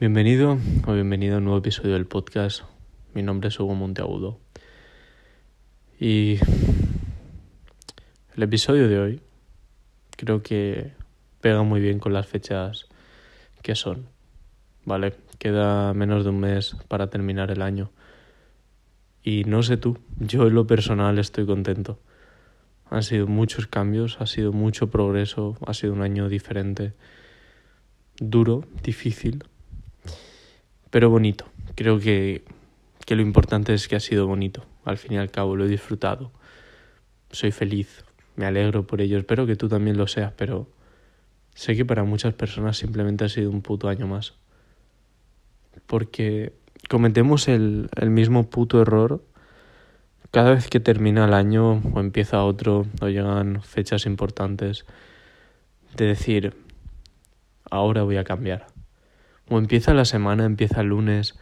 Bienvenido o bienvenido a un nuevo episodio del podcast. Mi nombre es Hugo Monteagudo. Y el episodio de hoy creo que pega muy bien con las fechas que son. Vale, queda menos de un mes para terminar el año. Y no sé tú, yo en lo personal estoy contento. Han sido muchos cambios, ha sido mucho progreso, ha sido un año diferente, duro, difícil, pero bonito. Creo que, que lo importante es que ha sido bonito. Al fin y al cabo lo he disfrutado. Soy feliz, me alegro por ello. Espero que tú también lo seas, pero sé que para muchas personas simplemente ha sido un puto año más. Porque cometemos el, el mismo puto error cada vez que termina el año o empieza otro o llegan fechas importantes de decir, ahora voy a cambiar. O empieza la semana, empieza el lunes,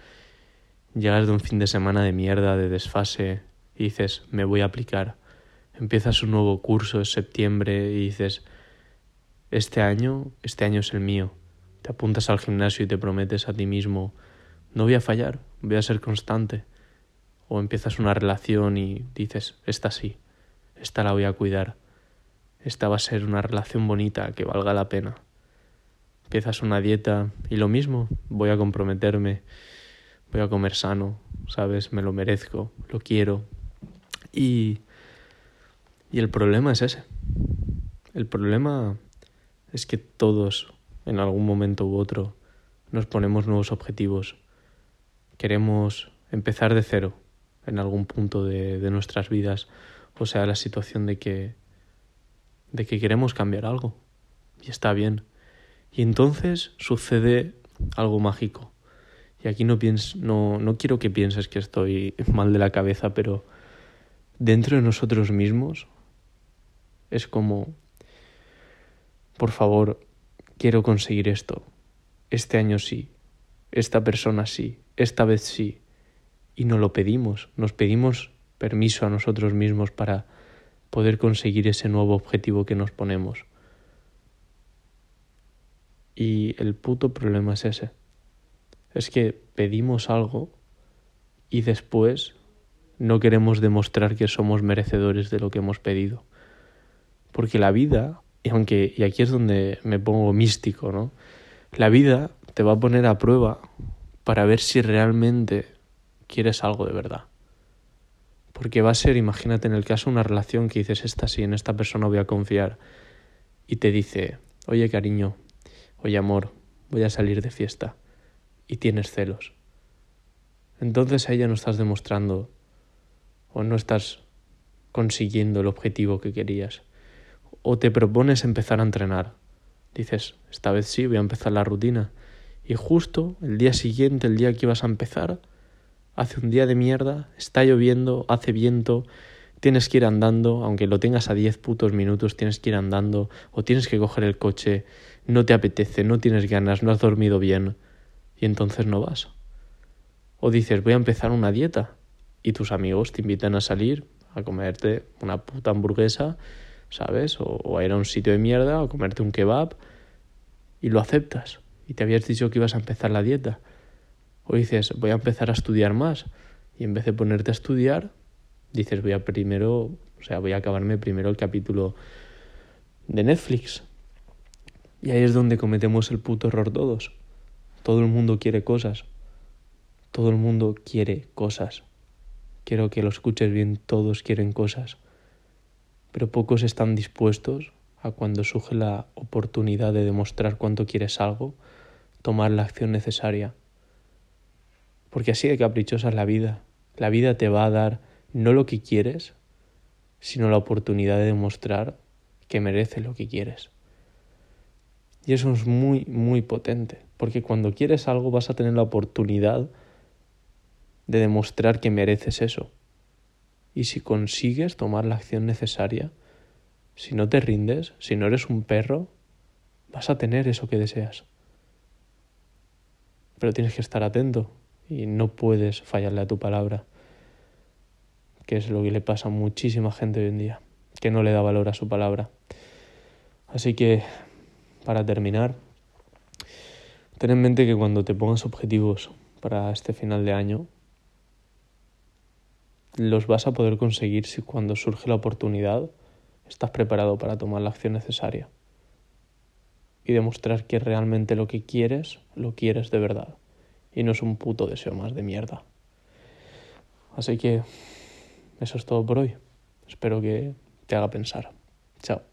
llegas de un fin de semana de mierda, de desfase, y dices, me voy a aplicar. Empiezas un nuevo curso, en septiembre, y dices, este año, este año es el mío. Te apuntas al gimnasio y te prometes a ti mismo, no voy a fallar, voy a ser constante. O empiezas una relación y dices, esta sí, esta la voy a cuidar. Esta va a ser una relación bonita que valga la pena empiezas una dieta y lo mismo, voy a comprometerme, voy a comer sano, ¿sabes? Me lo merezco, lo quiero. Y, y el problema es ese. El problema es que todos, en algún momento u otro, nos ponemos nuevos objetivos. Queremos empezar de cero en algún punto de, de nuestras vidas. O sea, la situación de que, de que queremos cambiar algo. Y está bien. Y entonces sucede algo mágico. Y aquí no, no, no quiero que pienses que estoy mal de la cabeza, pero dentro de nosotros mismos es como, por favor, quiero conseguir esto. Este año sí, esta persona sí, esta vez sí. Y no lo pedimos, nos pedimos permiso a nosotros mismos para poder conseguir ese nuevo objetivo que nos ponemos. Y el puto problema es ese. Es que pedimos algo y después no queremos demostrar que somos merecedores de lo que hemos pedido. Porque la vida, y aunque y aquí es donde me pongo místico, ¿no? La vida te va a poner a prueba para ver si realmente quieres algo de verdad. Porque va a ser, imagínate en el caso una relación que dices, esta sí, en esta persona voy a confiar. Y te dice, oye cariño, oye amor, voy a salir de fiesta, y tienes celos. Entonces a ella no estás demostrando o no estás consiguiendo el objetivo que querías. O te propones empezar a entrenar. Dices, esta vez sí, voy a empezar la rutina. Y justo el día siguiente, el día que ibas a empezar, hace un día de mierda, está lloviendo, hace viento, tienes que ir andando, aunque lo tengas a 10 putos minutos, tienes que ir andando, o tienes que coger el coche, no te apetece, no tienes ganas, no has dormido bien, y entonces no vas. O dices, voy a empezar una dieta, y tus amigos te invitan a salir a comerte una puta hamburguesa, ¿sabes? O, a ir a un sitio de mierda, o comerte un kebab, y lo aceptas, y te habías dicho que ibas a empezar la dieta. O dices, voy a empezar a estudiar más, y en vez de ponerte a estudiar, dices voy a primero, o sea, voy a acabarme primero el capítulo de Netflix. Y ahí es donde cometemos el puto error todos. Todo el mundo quiere cosas. Todo el mundo quiere cosas. Quiero que lo escuches bien, todos quieren cosas. Pero pocos están dispuestos a cuando surge la oportunidad de demostrar cuánto quieres algo, tomar la acción necesaria. Porque así de caprichosa es la vida. La vida te va a dar no lo que quieres, sino la oportunidad de demostrar que mereces lo que quieres. Y eso es muy, muy potente, porque cuando quieres algo vas a tener la oportunidad de demostrar que mereces eso. Y si consigues tomar la acción necesaria, si no te rindes, si no eres un perro, vas a tener eso que deseas. Pero tienes que estar atento y no puedes fallarle a tu palabra que es lo que le pasa a muchísima gente hoy en día, que no le da valor a su palabra. Así que, para terminar, ten en mente que cuando te pongas objetivos para este final de año, los vas a poder conseguir si cuando surge la oportunidad estás preparado para tomar la acción necesaria y demostrar que realmente lo que quieres, lo quieres de verdad y no es un puto deseo más de mierda. Así que eso es todo por hoy. Espero que te haga pensar. Chao.